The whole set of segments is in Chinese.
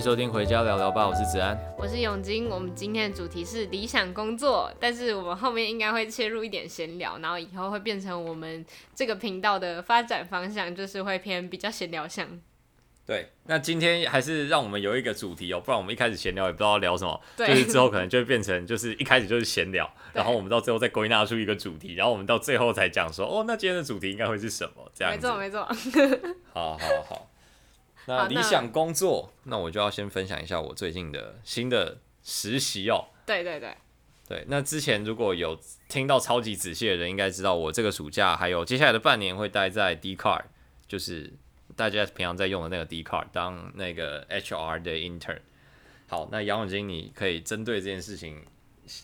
收听《回家聊聊吧》，我是子安，我是永金。我们今天的主题是理想工作，但是我们后面应该会切入一点闲聊，然后以后会变成我们这个频道的发展方向，就是会偏比较闲聊向。对，那今天还是让我们有一个主题哦，不然我们一开始闲聊也不知道聊什么，对就是之后可能就会变成就是一开始就是闲聊，然后我们到最后再归纳出一个主题，然后我们到最后才讲说，哦，那今天的主题应该会是什么？这样。没错，没错。好好好。那理想工作，那，那我就要先分享一下我最近的新的实习哦。对对对，对。那之前如果有听到超级仔细的人，应该知道我这个暑假还有接下来的半年会待在 Dcard，就是大家平常在用的那个 Dcard，当那个 HR 的 intern。好，那杨永金，你可以针对这件事情，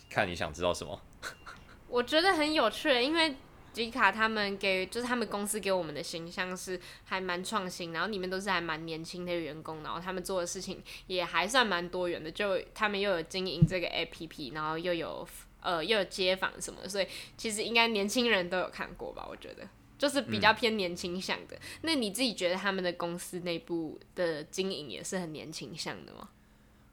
看你想知道什么？我觉得很有趣，因为。迪卡他们给就是他们公司给我们的形象是还蛮创新，然后里面都是还蛮年轻的员工，然后他们做的事情也还算蛮多元的，就他们又有经营这个 APP，然后又有呃又有街访什么，所以其实应该年轻人都有看过吧？我觉得就是比较偏年轻向的。嗯。那你自己觉得他们的公司内部的经营也是很年轻向的吗？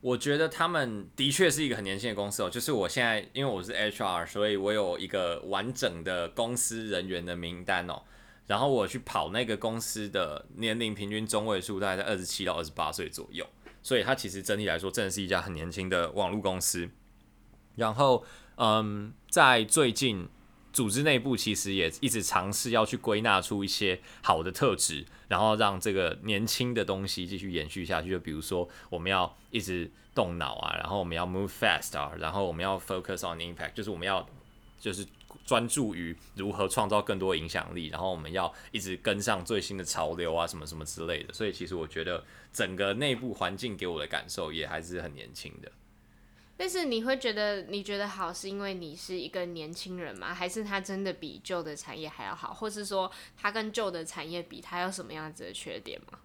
我觉得他们的确是一个很年轻的公司哦，就是我现在因为我是 HR，所以我有一个完整的公司人员的名单哦。然后我去跑那个公司的年龄平均中位数大概在二十七到二十八岁左右，所以它其实整体来说真的是一家很年轻的网络公司。然后，嗯，在最近。组织内部其实也一直尝试要去归纳出一些好的特质，然后让这个年轻的东西继续延续下去。就比如说，我们要一直动脑啊，然后我们要 move fast 啊，然后我们要 focus on impact，就是我们要就是专注于如何创造更多影响力，然后我们要一直跟上最新的潮流啊，什么什么之类的。所以其实我觉得整个内部环境给我的感受也还是很年轻的。但是你会觉得你觉得好，是因为你是一个年轻人吗？还是他真的比旧的产业还要好，或是说他跟旧的产业比，他有什么样子的缺点吗？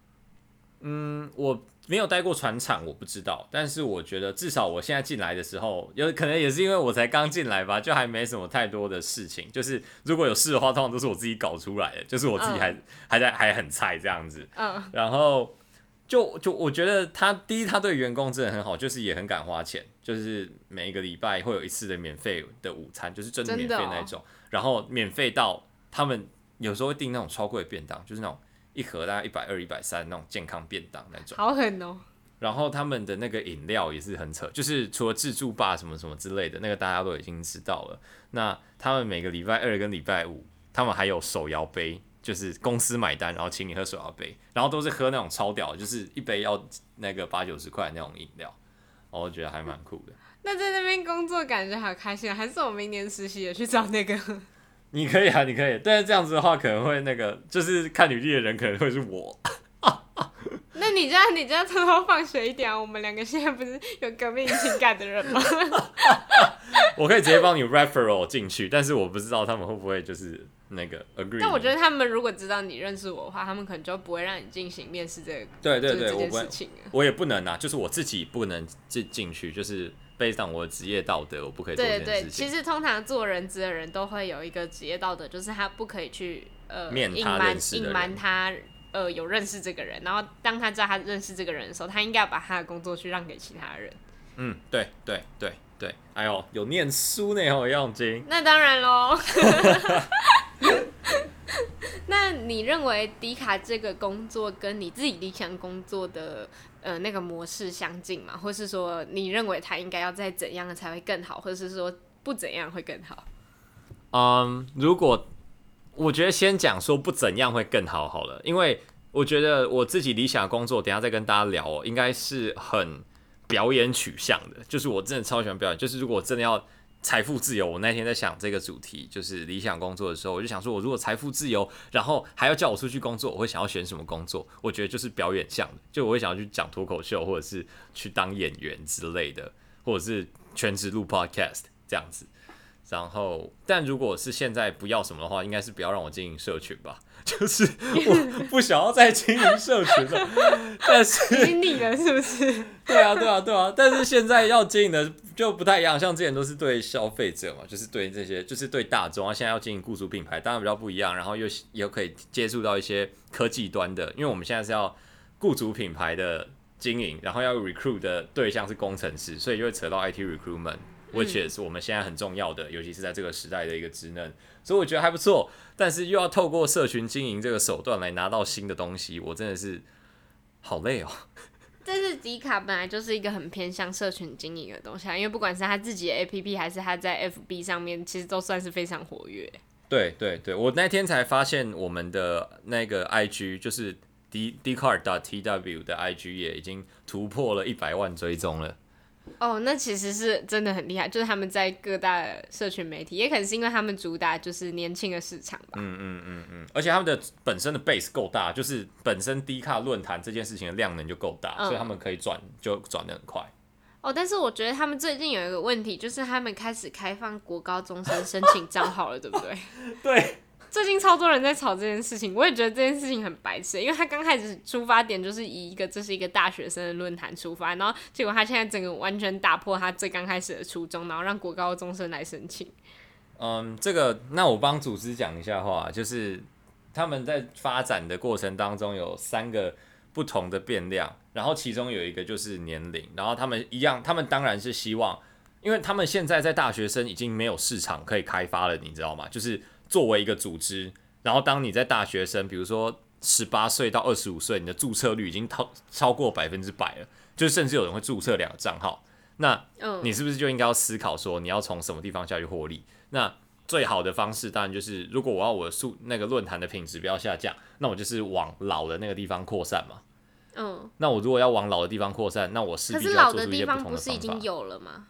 嗯，我没有待过船厂，我不知道。但是我觉得至少我现在进来的时候，有可能也是因为我才刚进来吧，就还没什么太多的事情。就是如果有事的话，通常都是我自己搞出来的，就是我自己还、嗯、还在还很菜这样子。嗯，然后。就就我觉得他第一，他对员工真的很好，就是也很敢花钱，就是每一个礼拜会有一次的免费的午餐，就是真的免费那种，然后免费到他们有时候会订那种超贵的便当，就是那种一盒大概一百二、一百三那种健康便当那种，好狠哦。然后他们的那个饮料也是很扯，就是除了自助吧什么什么之类的，那个大家都已经知道了。那他们每个礼拜二跟礼拜五，他们还有手摇杯。就是公司买单，然后请你喝手摇杯，然后都是喝那种超屌，就是一杯要那个八九十块那种饮料，我觉得还蛮酷的。那在那边工作感觉好开心啊，还是我明年实习也去找那个？你可以啊，你可以，但是这样子的话可能会那个，就是看履历的人可能会是我。那你这样，你这样偷偷放水一点啊！我们两个现在不是有革命情感的人吗？我可以直接帮你 referral 进去，但是我不知道他们会不会就是。那个 agree，但我觉得他们如果知道你认识我的话，他们可能就不会让你进行面试这个。对对对，这件事情我，我也不能啊，就是我自己不能进进去，就是背上我的职业道德，我不可以做这件事情。对对，其实通常做人资的人都会有一个职业道德，就是他不可以去呃隐瞒隐瞒他呃有认识这个人，然后当他知道他认识这个人的时候，他应该要把他的工作去让给其他人。嗯，对对对对，哎呦，有念书呢哦，杨永金。那当然喽。那你认为迪卡这个工作跟你自己理想工作的呃那个模式相近吗？或是说你认为他应该要再怎样才会更好，或者是说不怎样会更好？嗯，如果我觉得先讲说不怎样会更好好了，因为我觉得我自己理想的工作，等下再跟大家聊哦，应该是很表演取向的，就是我真的超喜欢表演，就是如果真的要。财富自由，我那天在想这个主题，就是理想工作的时候，我就想说，我如果财富自由，然后还要叫我出去工作，我会想要选什么工作？我觉得就是表演项的，就我会想要去讲脱口秀，或者是去当演员之类的，或者是全职录 podcast 这样子。然后，但如果是现在不要什么的话，应该是不要让我经营社群吧。就是 我不想要再经营社群了，但是经历了是不是？对啊，对啊，对啊。但是现在要经营的就不太一样，像之前都是对消费者嘛，就是对这些，就是对大众啊。现在要经营雇主品牌，当然比较不一样。然后又又可以接触到一些科技端的，因为我们现在是要雇主品牌的经营，然后要 recruit 的对象是工程师，所以就会扯到 IT recruitment，which、嗯、is 我们现在很重要的，尤其是在这个时代的一个职能，所以我觉得还不错。但是又要透过社群经营这个手段来拿到新的东西，我真的是好累哦。但是迪卡本来就是一个很偏向社群经营的东西啊，因为不管是他自己的 APP 还是他在 FB 上面，其实都算是非常活跃。对对对，我那天才发现我们的那个 IG 就是 D Dcard dot TW 的 IG 也已经突破了一百万追踪了。哦，那其实是真的很厉害，就是他们在各大社群媒体，也可能是因为他们主打就是年轻的市场吧。嗯嗯嗯嗯，而且他们的本身的 base 够大，就是本身低卡论坛这件事情的量能就够大，嗯，所以他们可以转就转的很快。哦，但是我觉得他们最近有一个问题，就是他们开始开放国高中生申请账号了，对不对？对。最近超多人在吵这件事情，我也觉得这件事情很白痴，因为他刚开始出发点就是以一个这是一个大学生的论坛出发，然后结果他现在整个完全打破他最刚开始的初衷，然后让国高中生来申请。嗯，这个那我帮组织讲一下话，就是他们在发展的过程当中有三个不同的变量，然后其中有一个就是年龄，然后他们一样，他们当然是希望，因为他们现在在大学生已经没有市场可以开发了，你知道吗？就是。作为一个组织，然后当你在大学生，比如说十八岁到二十五岁，你的注册率已经超超过百分之百了，就甚至有人会注册两个账号，那你是不是就应该要思考说你要从什么地方下去获利？那最好的方式当然就是，如果我要我的数那个论坛的品质不要下降，那我就是往老的那个地方扩散嘛。嗯，那我如果要往老的地方扩散，那我势必要做出一些不同的方法。可是老的地方不是已经有了吗？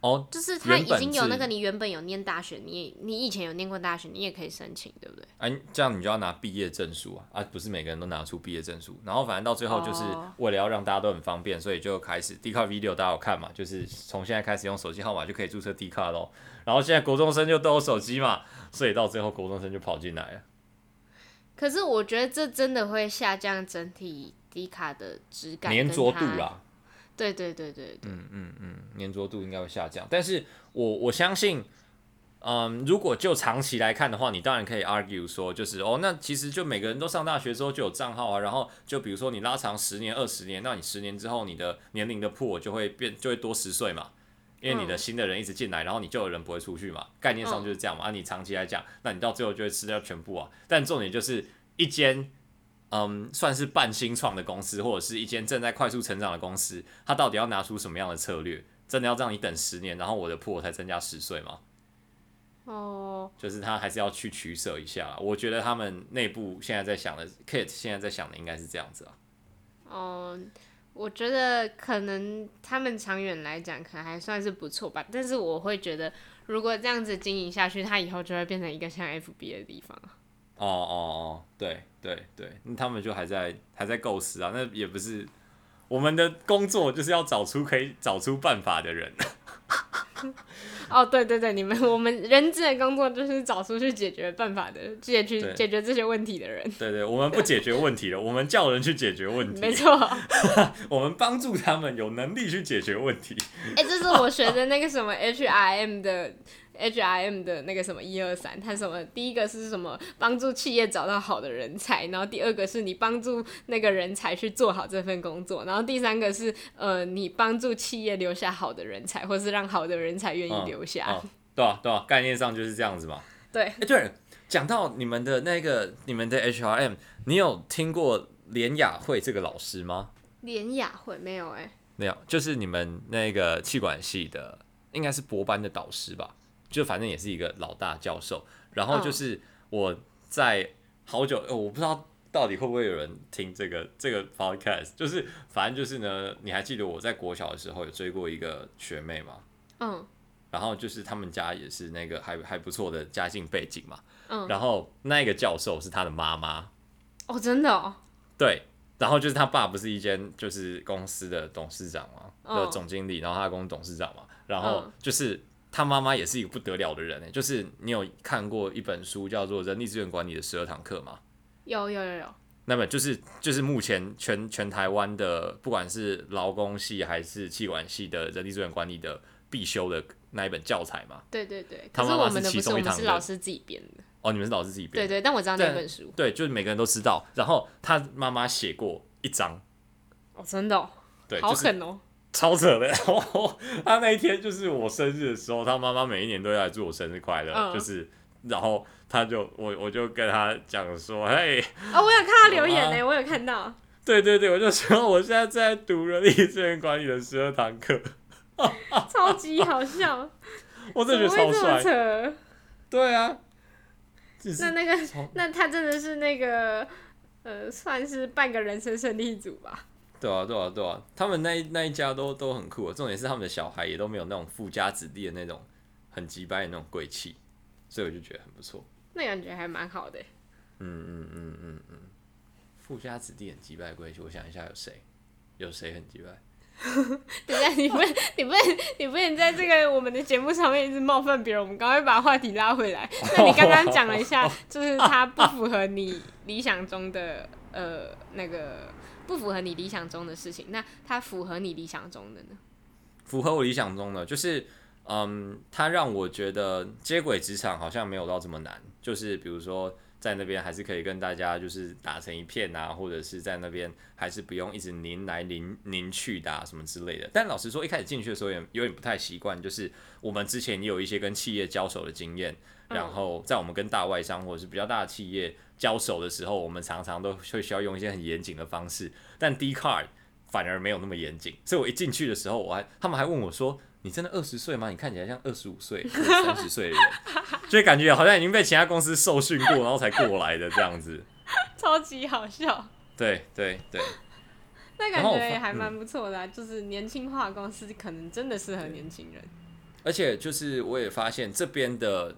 哦，就是他已经有那个，你原本有念大学，你你以前有念过大学，你也可以申请，对不对？哎、啊，这样你就要拿毕业证书啊，啊，不是每个人都拿出毕业证书，然后反正到最后就是为了要让大家都很方便，所以就开始 Dcard Video 大家有看嘛，就是从现在开始用手机号码就可以注册 Dcard 喽，然后现在国中生就都有手机嘛，所以到最后国中生就跑进来了。可是我觉得这真的会下降整体 Dcard 的质感、粘着度啦。对对对对，对，嗯嗯嗯，粘着度应该会下降，但是我我相信，嗯，如果就长期来看的话，你当然可以 argue 说，就是哦，那其实就每个人都上大学之后就有账号啊，然后就比如说你拉长十年、二十年，那你十年之后你的年龄的 pool 就会变，就会多十岁嘛，因为你的新的人一直进来，然后你旧的人不会出去嘛，概念上就是这样嘛，啊，你长期来讲，那你到最后就会吃掉全部啊，但重点就是一间。嗯，算是半新创的公司，或者是一间正在快速成长的公司，它到底要拿出什么样的策略？真的要让你等十年，然后我的 pool 才增加十岁吗？哦，就是他还是要去取舍一下。我觉得他们内部现在在想的，Kate 现在在想的应该是这样子啊。哦，我觉得可能他们长远来讲可能还算是不错吧，但是我会觉得，如果这样子经营下去，他以后就会变成一个像 FB 的地方。哦哦哦，对对对，他们就还在还在构思啊，那也不是我们的工作，就是要找出可以找出办法的人。哦，对对对，你们我们人资的工作就是找出去解决办法的，解决解决这些问题的人。对，对对，我们不解决问题了，我们叫人去解决问题。没错，我们帮助他们有能力去解决问题。哎、欸，这是我学的那个什么 HRM 的。H R M 的那个什么一二三，它什么第一个是什么帮助企业找到好的人才，然后第二个是你帮助那个人才去做好这份工作，然后第三个是呃你帮助企业留下好的人才，或是让好的人才愿意留下。嗯嗯、对啊对啊，概念上就是这样子嘛。对，哎、欸、对，讲到你们的那个你们的 H R M，你有听过连雅慧这个老师吗？连雅慧没有哎、欸，没有，就是你们那个气管系的，应该是博班的导师吧。就反正也是一个老大教授，然后就是我在好久，呃，我不知道到底会不会有人听这个这个 podcast，就是反正就是呢，你还记得我在国小的时候有追过一个学妹吗？嗯，然后就是他们家也是那个还还不错的家境背景嘛，嗯，然后那个教授是他的妈妈，哦，真的哦，对，然后就是他爸不是一间就是公司的董事长嘛，的总经理，然后他公司董事长嘛，然后就是。他妈妈也是一个不得了的人诶，就是你有看过一本书叫做《人力资源管理的十二堂课》吗？有有有有。那么就是就是目前全全台湾的不管是劳工系还是企管系的人力资源管理的必修的那一本教材嘛？对对对。他妈妈是其中一堂的。是老师自己编的。哦，你们是老师自己编的。对对，但我知道那本书。对，就是每个人都知道。然后他妈妈写过一章，哦，真的、哦，对，好狠哦，超扯的。然后他那一天就是我生日的时候，他妈妈每一年都要来祝我生日快乐，嗯、就是，然后他就我我就跟他讲说，嘿，哦，我有看他留言呢，我有看到。对对对，我就说我现在在读人力资源管理的十二堂课，超级好笑，我真的觉得超帅。对啊，那那个那他真的是那个呃，算是半个人生胜利组吧？对啊对啊对啊，他们那一那一家都都很酷，重点是他们的小孩也都没有那种富家子弟的那种很机掰的那种贵气，所以我就觉得很不错。那感觉还蛮好的。嗯嗯嗯嗯嗯。富家子弟很击败贵气，我想一下有谁？有谁很击败？等一下，你不，你不能，你不能在这个我们的节目上面一直冒犯别人。我们赶快把话题拉回来。那你刚刚讲了一下，就是他不符合你理想中的呃那个不符合你理想中的事情。那它符合你理想中的呢？符合我理想中的就是，嗯，它让我觉得接轨职场好像没有到这么难。就是比如说。在那边还是可以跟大家就是打成一片啊，或者是在那边还是不用一直拧来拧拧去的啊，什么之类的。但老实说，一开始进去的时候也有点不太习惯，就是我们之前也有一些跟企业交手的经验，然后在我们跟大外商或者是比较大的企业交手的时候，我们常常都会需要用一些很严谨的方式，但 Dcard 反而没有那么严谨。所以我一进去的时候，我还他们还问我说。你真的二十岁吗？你看起来像二十五岁、三十岁的人，就感觉好像已经被其他公司受训过，然后才过来的这样子，超级好笑。对对对，那感觉也还蛮不错的、啊，就是年轻化公司可能真的适合年轻人。而且就是我也发现这边的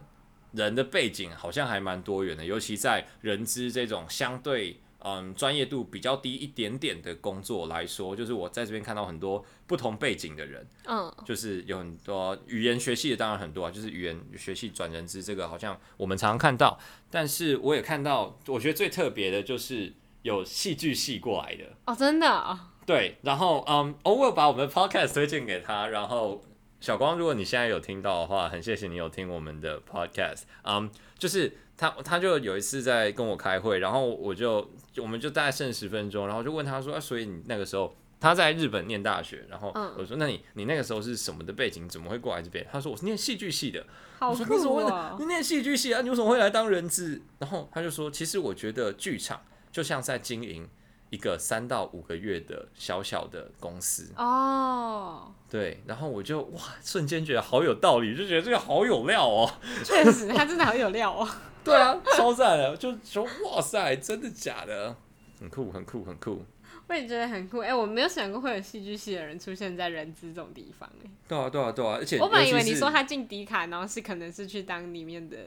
人的背景好像还蛮多元的，尤其在人资这种相对。嗯，专业度比较低一点点的工作来说，就是我在这边看到很多不同背景的人，嗯，就是有很多语言学系的，当然很多啊，就是语言学系转人资这个好像我们常常看到，但是我也看到，我觉得最特别的就是有戏剧系过来的。哦，真的？啊，对，然后嗯，偶尔把我们的 podcast 推荐给他，然后小光，如果你现在有听到的话，很谢谢你有听我们的 podcast，嗯，就是。他他就有一次在跟我开会，然后我就我们就大概剩十分钟，然后就问他说：“啊，所以你那个时候他在日本念大学，然后我说：那你你那个时候是什么的背景？怎么会过来这边？”他说：“我是念戏剧系的。”好酷啊！你念戏剧系啊？你为什么会来当人质？然后他就说：“其实我觉得剧场就像在经营一个三到五个月的小小的公司哦。”对，然后我就哇，瞬间觉得好有道理，就觉得这个好有料哦。确实，他真的好有料哦。对啊，超赞的，就说哇塞，真的假的？很酷，很酷，很酷。我也觉得很酷。哎、欸，我没有想过会有戏剧系的人出现在人资这种地方。哎，对啊，对啊，对啊。而且我本来以为你说他进迪卡，然后是可能是去当里面的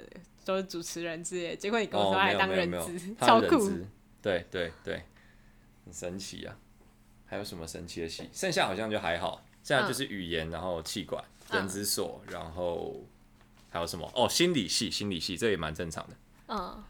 都是主持人之类，结果你跟我说他来当人资，超酷。对对对，很神奇啊！还有什么神奇的戏？剩下好像就还好，现在就是语言，然后气管、人资所，然后。还有什么？哦，心理系，心理系，这也蛮正常的。嗯，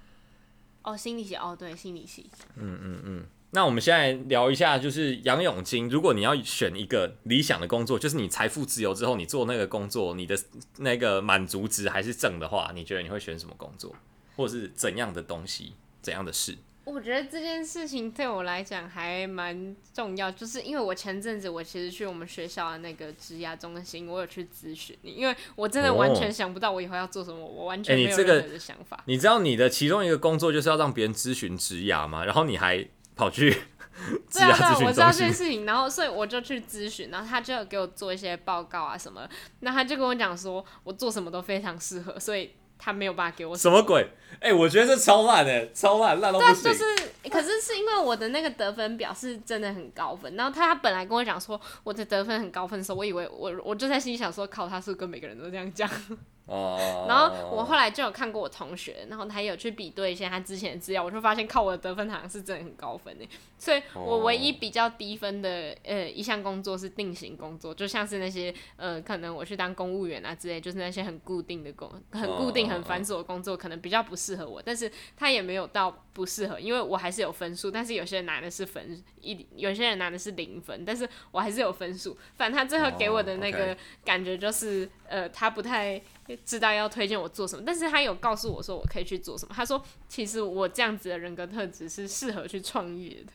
哦，心理系，哦，对，心理系。嗯嗯嗯。那我们现在聊一下，就是杨永金，如果你要选一个理想的工作，就是你财富自由之后，你做那个工作，你的那个满足值还是正的话，你觉得你会选什么工作，或者是怎样的东西，怎样的事？我觉得这件事情对我来讲还蛮重要，就是因为我前阵子我其实去我们学校的那个职涯中心，我有去咨询你，因为我真的完全想不到我以后要做什么，哦、我完全没有任何的想法、欸你知道你的其中一个工作就是要让别人咨询职涯吗？然后你还跑去 职涯咨询中心？对啊，我知道这件事情，然后所以我就去咨询，然后他就给我做一些报告啊什么，那他就跟我讲说我做什么都非常适合，所以。他没有办法给我什么，鬼？哎、欸，我觉得这超烂的，超烂，烂到不行。对，就是，可是是因为我的那个得分表是真的很高分，然后他本来跟我讲说我的得分很高分的时候，我以为我我就在心里想说，靠，他是不是跟每个人都这样讲？哦，然后我后来就有看过我同学，然后他也有去比对一下他之前的资料，我就发现靠我的得分好像是真的很高分诶，所以我唯一比较低分的呃一项工作是定型工作，就像是那些呃可能我去当公务员啊之类，就是那些很固定的工、很固定、很繁琐的工作，可能比较不适合我，但是他也没有到不适合，因为我还是有分数，但是有些人拿的是分一，有些人拿的是零分，但是我还是有分数，反正他最后给我的那个感觉就是呃他不太。知道要推荐我做什么，但是他有告诉我说我可以去做什么。他说，其实我这样子的人格特质是适合去创业的。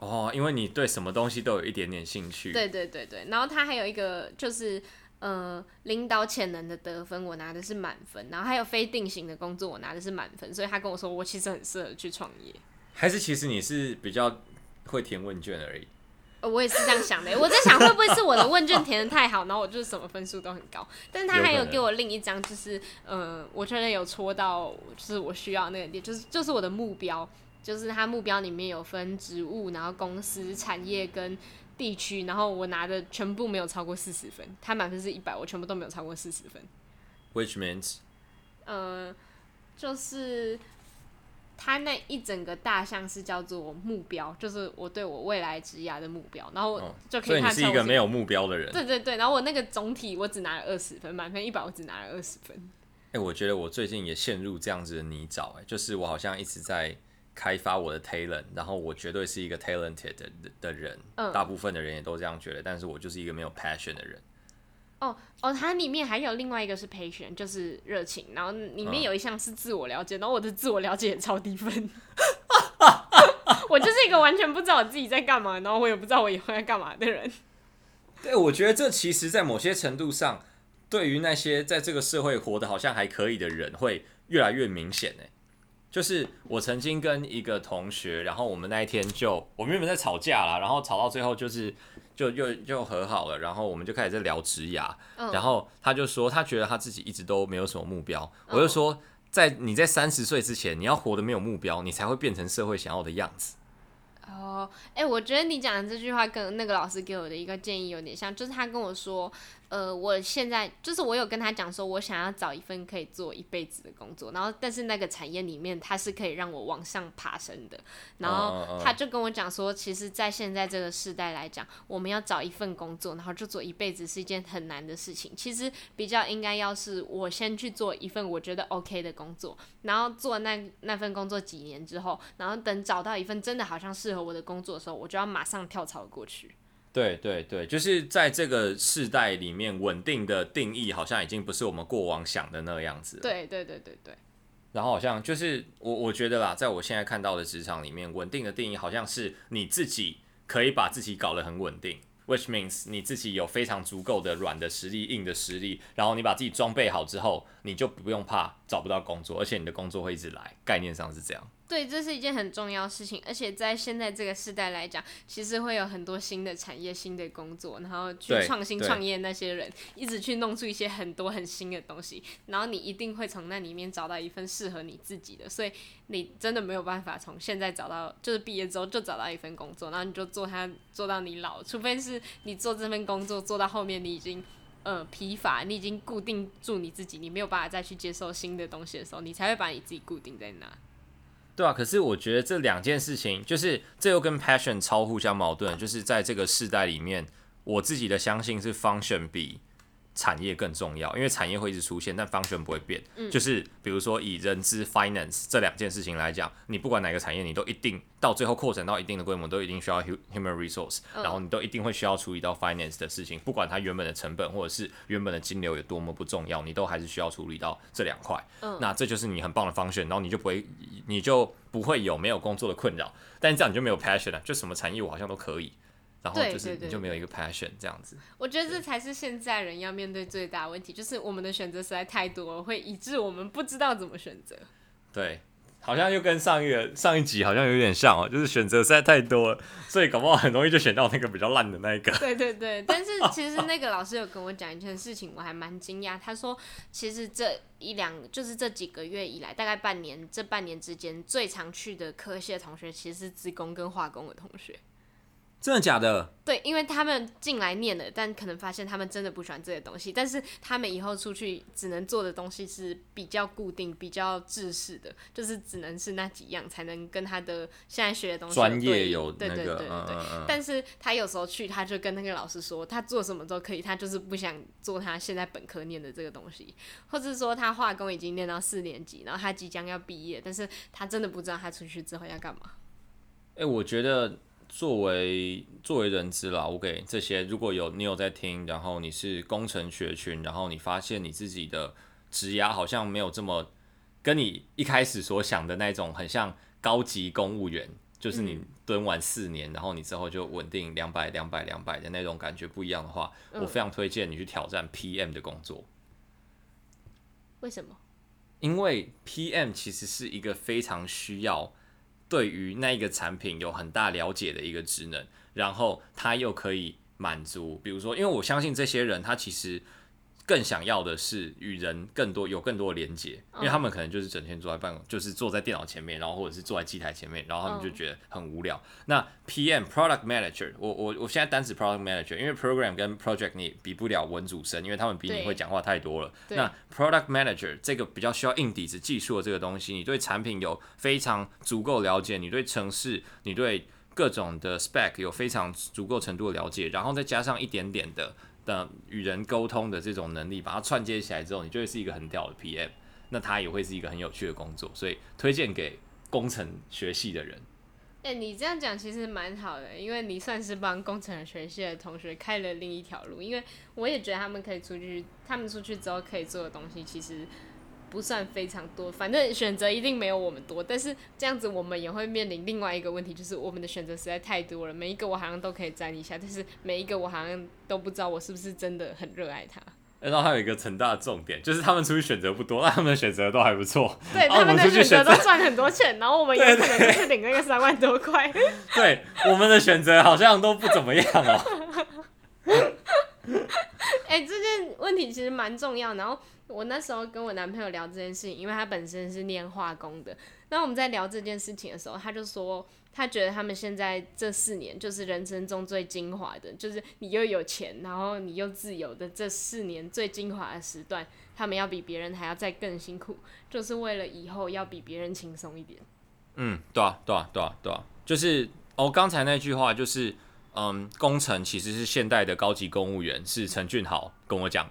哦，因为你对什么东西都有一点点兴趣。对对对对，然后他还有一个就是呃领导潜能的得分，我拿的是满分，然后还有非定型的工作，我拿的是满分，所以他跟我说我其实很适合去创业。还是其实你是比较会填问卷而已？我也是这样想的，我在想会不会是我的问卷填的太好，然后我就是什么分数都很高。但是他还有给我另一张，就是呃，我确认有戳到，就是我需要那个点，就是就是我的目标，就是他目标里面有分职务，然后公司、产业跟地区，然后我拿的全部没有超过四十分，他满分是一百，我全部都没有超过四十分。Which means？呃，就是。他那一整个大项是叫做目标，就是我对我未来职涯的目标，然后就可以看出、哦、所以你是一个没有目标的人。对对对，然后我那个总体我只拿了二十分，满分一百我只拿了二十分。哎、欸，我觉得我最近也陷入这样子的泥沼，哎，就是我好像一直在开发我的 talent，然后我绝对是一个 talented 的的人，嗯，大部分的人也都这样觉得，但是我就是一个没有 passion 的人。哦哦，它里面还有另外一个是 passion，就是热情，然后里面有一项是自我了解，然后我的自我了解也超低分，我就是一个完全不知道我自己在干嘛，然后我也不知道我以后要干嘛的人。对，我觉得这其实，在某些程度上，对于那些在这个社会活得好像还可以的人，会越来越明显呢。就是我曾经跟一个同学，然后我们那一天就我们原本在吵架啦，然后吵到最后就是。就又又和好了，然后我们就开始在聊职涯，oh. 然后他就说他觉得他自己一直都没有什么目标，oh. 我就说在你在三十岁之前，你要活得没有目标，你才会变成社会想要的样子。哦，哎，我觉得你讲的这句话跟那个老师给我的一个建议有点像，就是他跟我说。呃，我现在就是我有跟他讲说，我想要找一份可以做一辈子的工作，然后但是那个产业里面它是可以让我往上爬升的，然后他就跟我讲说，其实，在现在这个时代来讲，我们要找一份工作，然后就做一辈子是一件很难的事情。其实比较应该要是我先去做一份我觉得 OK 的工作，然后做那那份工作几年之后，然后等找到一份真的好像适合我的工作的时候，我就要马上跳槽过去。对对对，就是在这个世代里面，稳定的定义好像已经不是我们过往想的那个样子了。对对对对对。然后好像就是我我觉得啦，在我现在看到的职场里面，稳定的定义好像是你自己可以把自己搞得很稳定，which means 你自己有非常足够的软的实力、硬的实力，然后你把自己装备好之后，你就不用怕找不到工作，而且你的工作会一直来，概念上是这样。对，这是一件很重要的事情，而且在现在这个时代来讲，其实会有很多新的产业、新的工作，然后去创新创业那些人，一直去弄出一些很多很新的东西，然后你一定会从那里面找到一份适合你自己的，所以你真的没有办法从现在找到，就是毕业之后就找到一份工作，然后你就做它做到你老，除非是你做这份工作做到后面你已经呃疲乏，你已经固定住你自己，你没有办法再去接受新的东西的时候，你才会把你自己固定在那。对啊，可是我觉得这两件事情，就是这又跟 passion 超互相矛盾。就是在这个世代里面，我自己的相信是 function 比产业更重要，因为产业会一直出现，但 function 不会变。嗯、就是比如说以人资 finance 这两件事情来讲，你不管哪个产业，你都一定到最后扩展到一定的规模，都一定需要 human resource，然后你都一定会需要处理到 finance 的事情，不管它原本的成本或者是原本的金流有多么不重要，你都还是需要处理到这两块。嗯、那这就是你很棒的 function，然后你就不会，你就不会有没有工作的困扰。但这样你就没有 passion 了，就什么产业我好像都可以。然后就是你就没有一个 passion 这样子。我觉得这才是现在人要面对最大的问题，就是我们的选择实在太多了，会以致我们不知道怎么选择。对，好像又跟上一个上一集好像有点像哦，就是选择实在太多了，所以搞不好很容易就选到那个比较烂的那一个。对对对，但是其实那个老师有跟我讲一件事情，我还蛮惊讶。他说，其实这一两就是这几个月以来，大概半年，这半年之间最常去的科系的同学，其实是资工跟化工的同学。真的假的？对，因为他们进来念了，但可能发现他们真的不喜欢这些东西。但是他们以后出去只能做的东西是比较固定、比较制式的，就是只能是那几样，才能跟他的现在学的东西专业有那个。对对对对对。嗯嗯嗯。但是他有时候去，他就跟那个老师说，他做什么都可以，他就是不想做他现在本科念的这个东西，或者说他化工已经念到四年级，然后他即将要毕业，但是他真的不知道他出去之后要干嘛。哎、欸，我觉得。作为作为人资啦，我给这些如果有你有在听，然后你是工程学群，然后你发现你自己的职涯好像没有这么跟你一开始所想的那种很像高级公务员就是你蹲完四年，然后你之后就稳定两百、两百、两百的那种感觉不一样的话，我非常推荐你去挑战 PM 的工作。为什么？因为 PM 其实是一个非常需要对于那个产品有很大了解的一个职能，然后他又可以满足，比如说，因为我相信这些人他其实。更想要的是与人更多有更多的连接，因为他们可能就是整天坐在办公，就是坐在电脑前面，然后或者是坐在机台前面，然后他们就觉得很无聊。那 PM Product Manager，我我我现在单指 Product Manager，因为 Program 跟 Project 你比不了文组生，因为他们比你会讲话太多了。那 Product Manager 这个比较需要硬底子技术的这个东西，你对产品有非常足够了解，你对城市，你对各种的 Spec 有非常足够程度的了解，然后再加上一点点的。的与人沟通的这种能力，把它串接起来之后，你就会是一个很屌的 PM。那他也会是一个很有趣的工作，所以推荐给工程学系的人。哎、你这样讲其实蛮好的，因为你算是帮工程学系的同学开了另一条路。因为我也觉得他们可以出去，他们出去之后可以做的东西，其实。不算非常多，反正选择一定没有我们多。但是这样子，我们也会面临另外一个问题，就是我们的选择实在太多了，每一个我好像都可以沾一下，但是每一个我好像都不知道我是不是真的很热爱它。然后还有一个很大的重点，就是他们出去选择不多，但他们的选择都还不错。对，他们的选择都赚很多钱，然后我们有可能就是领那个三万多块。对，我们的选择好像都不怎么样哦。哎、欸，这件问题其实蛮重要，然后。我那时候跟我男朋友聊这件事情，因为他本身是念化工的。那我们在聊这件事情的时候，他就说他觉得他们现在这四年就是人生中最精华的，就是你又有钱，然后你又自由的这四年最精华的时段，他们要比别人还要再更辛苦，就是为了以后要比别人轻松一点。嗯，对啊，对啊，对啊，对啊，就是哦，刚才那句话就是，嗯，工程其实是现代的高级公务员，是陈俊豪跟我讲。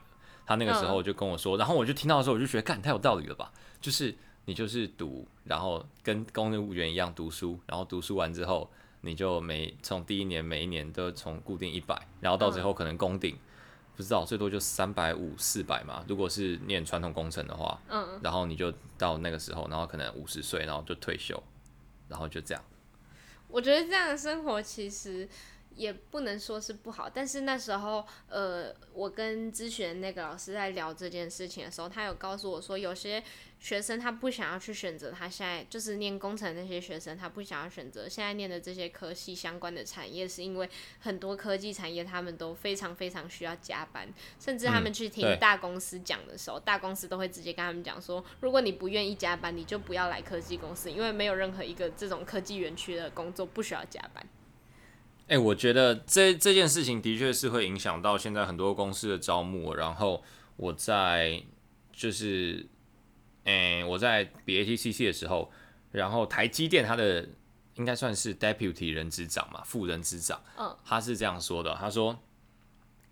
他那个时候就跟我说，然后我就听到的时候，我就觉得，干，太有道理了吧？就是你就是读，然后跟公务员一样读书，然后读书完之后，你就每从第一年每一年都从固定一百，然后到最后可能攻顶，不知道最多就三百五四百嘛。如果是念传统工程的话，嗯，然后你就到那个时候，然后可能五十岁，然后就退休，然后就这样。我觉得这样的生活其实。也不能说是不好，但是那时候，呃，我跟咨询那个老师在聊这件事情的时候，他有告诉我说，有些学生他不想要去选择他现在就是念工程那些学生，他不想要选择现在念的这些科系相关的产业，是因为很多科技产业他们都非常非常需要加班，甚至他们去听大公司讲的时候，嗯、大公司都会直接跟他们讲说，如果你不愿意加班，你就不要来科技公司，因为没有任何一个这种科技园区的工作不需要加班。哎、欸，我觉得这这件事情的确是会影响到现在很多公司的招募。然后我在就是，哎、欸，我在比 ATCC 的时候，然后台积电它的应该算是 Deputy 人资长嘛，副人资长，嗯他是这样说的，他说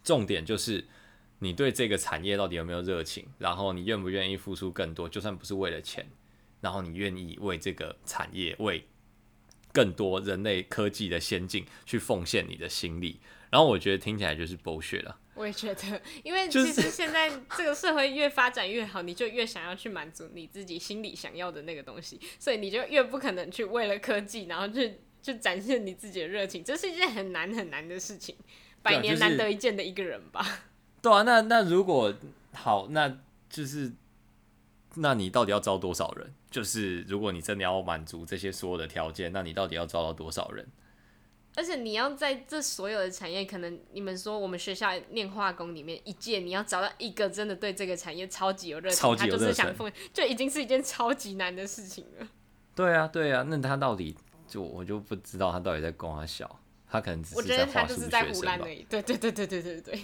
重点就是你对这个产业到底有没有热情，然后你愿不愿意付出更多，就算不是为了钱，然后你愿意为这个产业为。更多人类科技的先进去奉献你的心力，然后我觉得听起来就是 bullshit 了。我也觉得，因为其实现在这个社会越发展越好，你就越想要去满足你自己心里想要的那个东西，所以你就越不可能去为了科技，然后去去展现你自己的热情，这是一件很难很难的事情，百年难得一见的一个人吧。对啊，那那如果好，那就是。那你到底要招多少人？就是如果你真的要满足这些所有的条件，那你到底要招到多少人？而且你要在这所有的产业，可能你们说我们学校念化工里面一届，你要找到一个真的对这个产业超级有热情，他就是想封，就已经是一件超级难的事情了。对啊对啊，那他到底就我就不知道，他到底在供他小，他可能，我觉得他就是在湖南而已。对对对对对对对。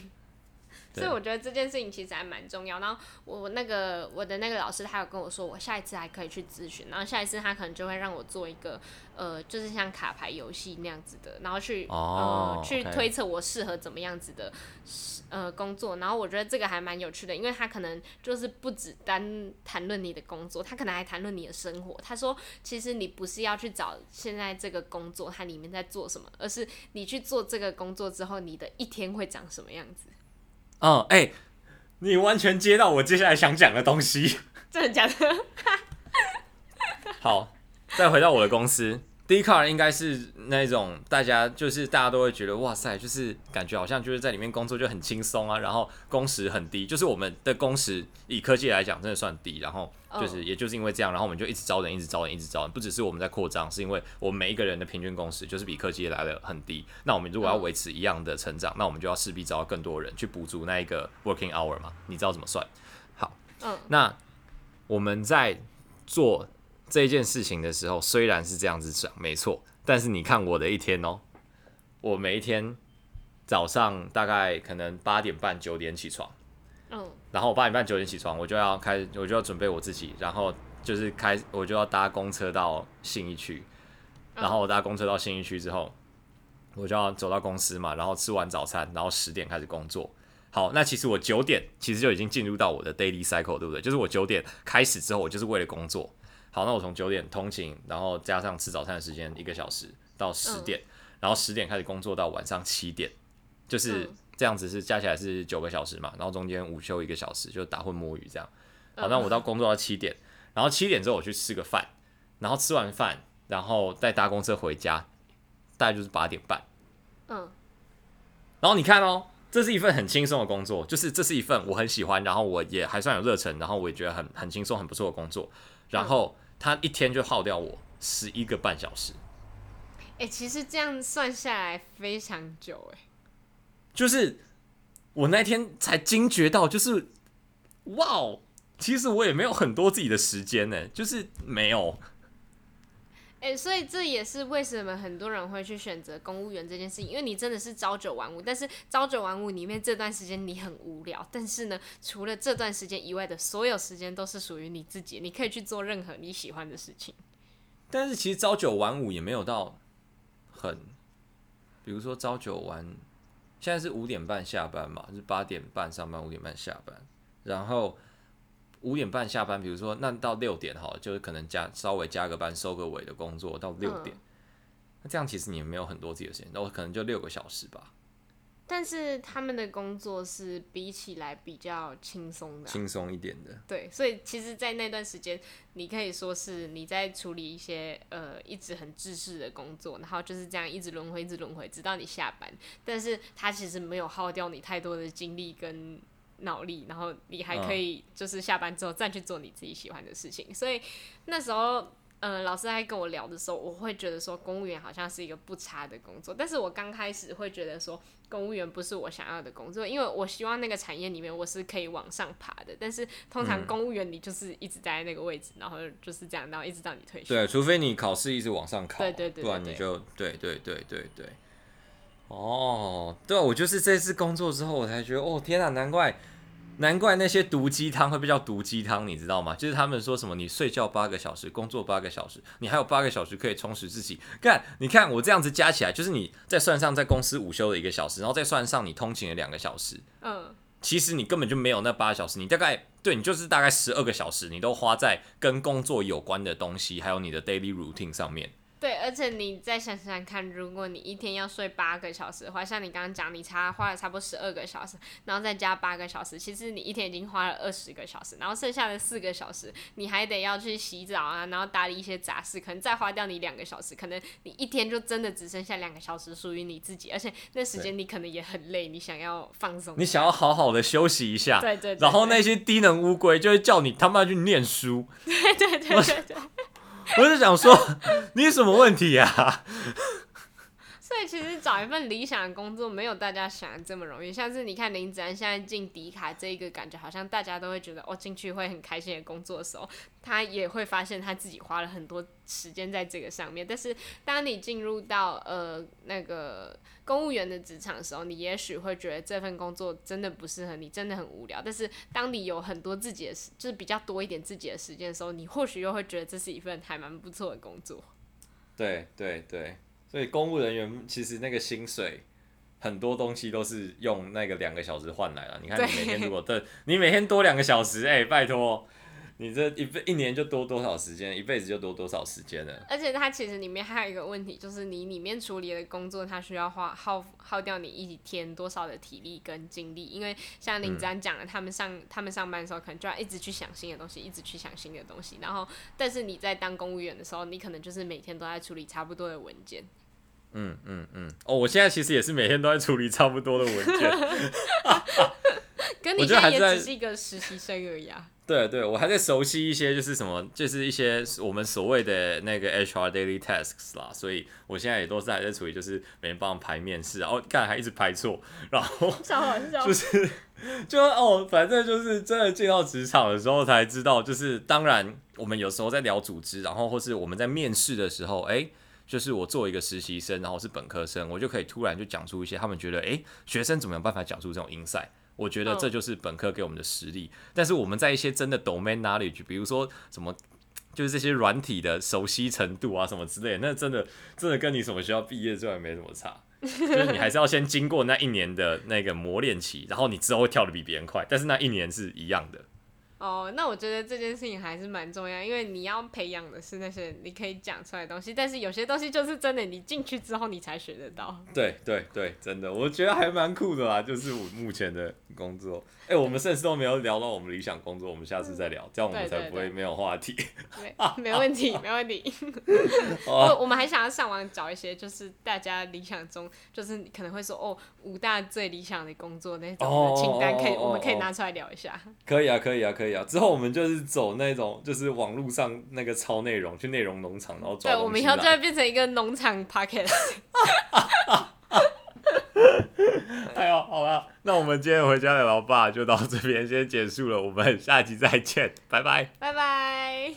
所以我觉得这件事情其实还蛮重要。然后我那个我的那个老师他有跟我说，我下一次还可以去咨询。然后下一次他可能就会让我做一个呃，就是像卡牌游戏那样子的，然后去、oh, 呃去推测我适合怎么样子的呃工作。然后我觉得这个还蛮有趣的，因为他可能就是不只单谈论你的工作，他可能还谈论你的生活。他说，其实你不是要去找现在这个工作它里面在做什么，而是你去做这个工作之后，你的一天会长什么样子。嗯，哎、欸，你完全接到我接下来想讲的东西。真的假的？好，再回到我的公司，第 Dcard 应该是那种大家就是大家都会觉得哇塞，就是感觉好像就是在里面工作就很轻松啊，然后工时很低，就是我们的工时以科技来讲真的算低，然后就是也就是因为这样，然后我们就一直招人，一直招人，一直招人，不只是我们在扩张，是因为我们每一个人的平均工时就是比科技来的很低，那我们如果要维持一样的成长，那我们就要势必招更多人去补足那一个 working hour 嘛，你知道怎么算？好，嗯那我们在做。这件事情的时候，虽然是这样子讲，没错，但是你看我的一天哦，我每一天早上大概可能八点半九点起床，嗯，然后我八点半九点起床，我就要开，我就要准备我自己，然后就是开，我就要搭公车到信义区，然后我搭公车到信义区之后，我就要走到公司嘛，然后吃完早餐，然后十点开始工作。好，那其实我九点其实就已经进入到我的 daily cycle，对不对？就是我九点开始之后，我就是为了工作。好，那我从九点通勤，然后加上吃早餐的时间一个小时到十点，嗯、然后十点开始工作到晚上七点，就是这样子是加起来是九个小时嘛，然后中间午休一个小时就打混摸鱼这样。好，那我到工作到七点，然后七点之后我去吃个饭，然后吃完饭然后再搭公车回家，大概就是八点半。嗯，然后你看哦，这是一份很轻松的工作，就是这是一份我很喜欢，然后我也还算有热忱，然后我也觉得很很轻松很不错的工作，然后。他一天就耗掉我十一个半小时，哎、欸，其实这样算下来非常久，哎，就是我那天才惊觉到，就是哇，其实我也没有很多自己的时间呢，就是没有。哎、所以这也是为什么很多人会去选择公务员这件事情，因为你真的是朝九晚五，但是朝九晚五里面这段时间你很无聊，但是呢，除了这段时间以外的所有时间都是属于你自己，你可以去做任何你喜欢的事情。但是其实朝九晚五也没有到很，比如说朝九晚，现在是五点半下班嘛，就是八点半上班，五点半下班，然后。五点半下班，比如说那到六点哈，就是可能加稍微加个班收个尾的工作到六点，那、嗯、这样其实你也没有很多自己的时间，那我可能就六个小时吧。但是他们的工作是比起来比较轻松的，轻松一点的。对，所以其实，在那段时间，你可以说是你在处理一些呃一直很制式的工作，然后就是这样一直轮回，一直轮回，直到你下班。但是他其实没有耗掉你太多的精力跟。脑力，然后你还可以就是下班之后再去做你自己喜欢的事情。所以那时候，嗯、呃，老师在跟我聊的时候，我会觉得说公务员好像是一个不差的工作。但是我刚开始会觉得说公务员不是我想要的工作，因为我希望那个产业里面我是可以往上爬的。但是通常公务员你就是一直待在那个位置，然后就是这样，然后一直到你退休。对，除非你考试一直往上考，对对对，对，对，不然你就对对对对对。哦，对，我就是这次工作之后，我才觉得哦，天哪，难怪。难怪那些毒鸡汤会被叫毒鸡汤，你知道吗？就是他们说什么，你睡觉八个小时，工作八个小时，你还有八个小时可以充实自己。看，你看我这样子加起来，就是你再算上在公司午休的一个小时，然后再算上你通勤的两个小时，嗯，其实你根本就没有那八个小时，你大概对你就是大概十二个小时，你都花在跟工作有关的东西，还有你的 daily routine 上面。对，而且你再想想看，如果你一天要睡八个小时的话，像你刚刚讲，你差花了差不多十二个小时，然后再加八个小时，其实你一天已经花了二十个小时，然后剩下的四个小时，你还得要去洗澡啊，然后打理一些杂事，可能再花掉你两个小时，可能你一天就真的只剩下两个小时属于你自己，而且那时间你可能也很累，你想要放松，你想要好好的休息一下，对对，对，对，然后那些低能乌龟就会叫你他妈去念书，对对对对对。我就想说，你有什么问题呀？其实找一份理想的工作没有大家想的这么容易。像是你看林子安现在进迪卡这一个感觉，好像大家都会觉得哦，进去会很开心的工作的时候，他也会发现他自己花了很多时间在这个上面。但是当你进入到呃那个公务员的职场的时候，你也许会觉得这份工作真的不适合你，真的很无聊。但是当你有很多自己的时，就是比较多一点自己的时间的时候，你或许又会觉得这是一份还蛮不错的工作。对对对。所以公务人员其实那个薪水，很多东西都是用那个两个小时换来了。你看你每天如果对，你每天多两个小时，哎、欸，拜托，你这一辈一年就多多少时间，一辈子就多多少时间了。而且它其实里面还有一个问题，就是你里面处理的工作，它需要花耗耗掉你一天多少的体力跟精力。因为像林子安讲的，他们上他们上班的时候，可能就要一直去想新的东西，一直去想新的东西。然后，但是你在当公务员的时候，你可能就是每天都在处理差不多的文件。嗯嗯嗯。哦，我现在其实也是每天都在处理差不多的文件。跟 你现在也只是一个实习生而已啊。对对，我还在熟悉一些，就是什么，就是一些我们所谓的那个 HR daily tasks 啦，所以我现在也都是还在处理，就是每天帮他们排面试，然后干还一直排错，然后就是就哦，反正就是真的进到职场的时候才知道，就是当然我们有时候在聊组织，然后或是我们在面试的时候，哎，就是我作为一个实习生，然后是本科生，我就可以突然就讲出一些他们觉得，哎，学生怎么有办法讲出这种 insight。我觉得这就是本科给我们的实力，但是我们在一些真的 domain knowledge，比如说什么，就是这些软体的熟悉程度啊，什么之类的，那真的真的跟你什么学校毕业之外没什么差，就是你还是要先经过那一年的那个磨练期，然后你之后会跳得比别人快，但是那一年是一样的。哦，那我觉得这件事情还是蛮重要，因为你要培养的是那些你可以讲出来的东西，但是有些东西就是真的，你进去之后你才学得到。对对对，真的，我觉得还蛮酷的啦，就是我目前的工作。哎、欸，我们甚至都没有聊到我们理想工作，我们下次再聊，这样我们才不会没有话题。没没问题，没问题。我我们还想要上网找一些，就是大家理想中，就是可能会说哦，五大最理想的工作那种的清单，可以，我们可以拿出来聊一下。可以啊，可以啊，可以啊。之后我们就是走那种，就是网络上那个抄内容，去内容农场，然后对，我们以后就会变成一个农场 podcast。哎呦，好了，那我们今天回家的老爸就到这边先结束了，我们下期再见，拜拜，拜拜。